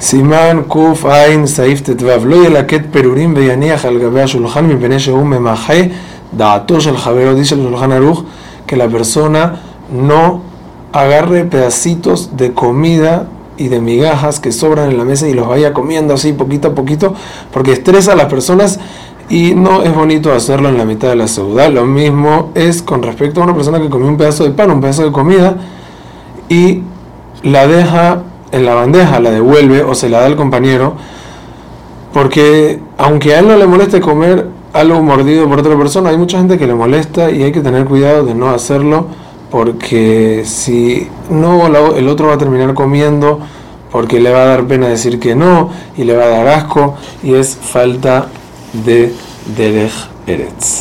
סימן קע"ע סעיף ט"ו לא ילקט פירורים ויניח על גבי השולחן מפני שהוא ממחה דעתו של חברו, dice el Shulchan Aruch, que la persona no agarre pedacitos de comida y de migajas que sobran en la mesa y los vaya comiendo así poquito a poquito, porque estresa a las personas y no es bonito hacerlo en la mitad de la ciudad. Lo mismo es con respecto a una persona que comió un pedazo de pan, un pedazo de comida y la deja en la bandeja, la devuelve o se la da al compañero, porque aunque a él no le moleste comer algo mordido por otra persona, hay mucha gente que le molesta y hay que tener cuidado de no hacerlo, porque si no, el otro va a terminar comiendo porque le va a dar pena decir que no y le va a dar asco y es falta de Derech Eretz.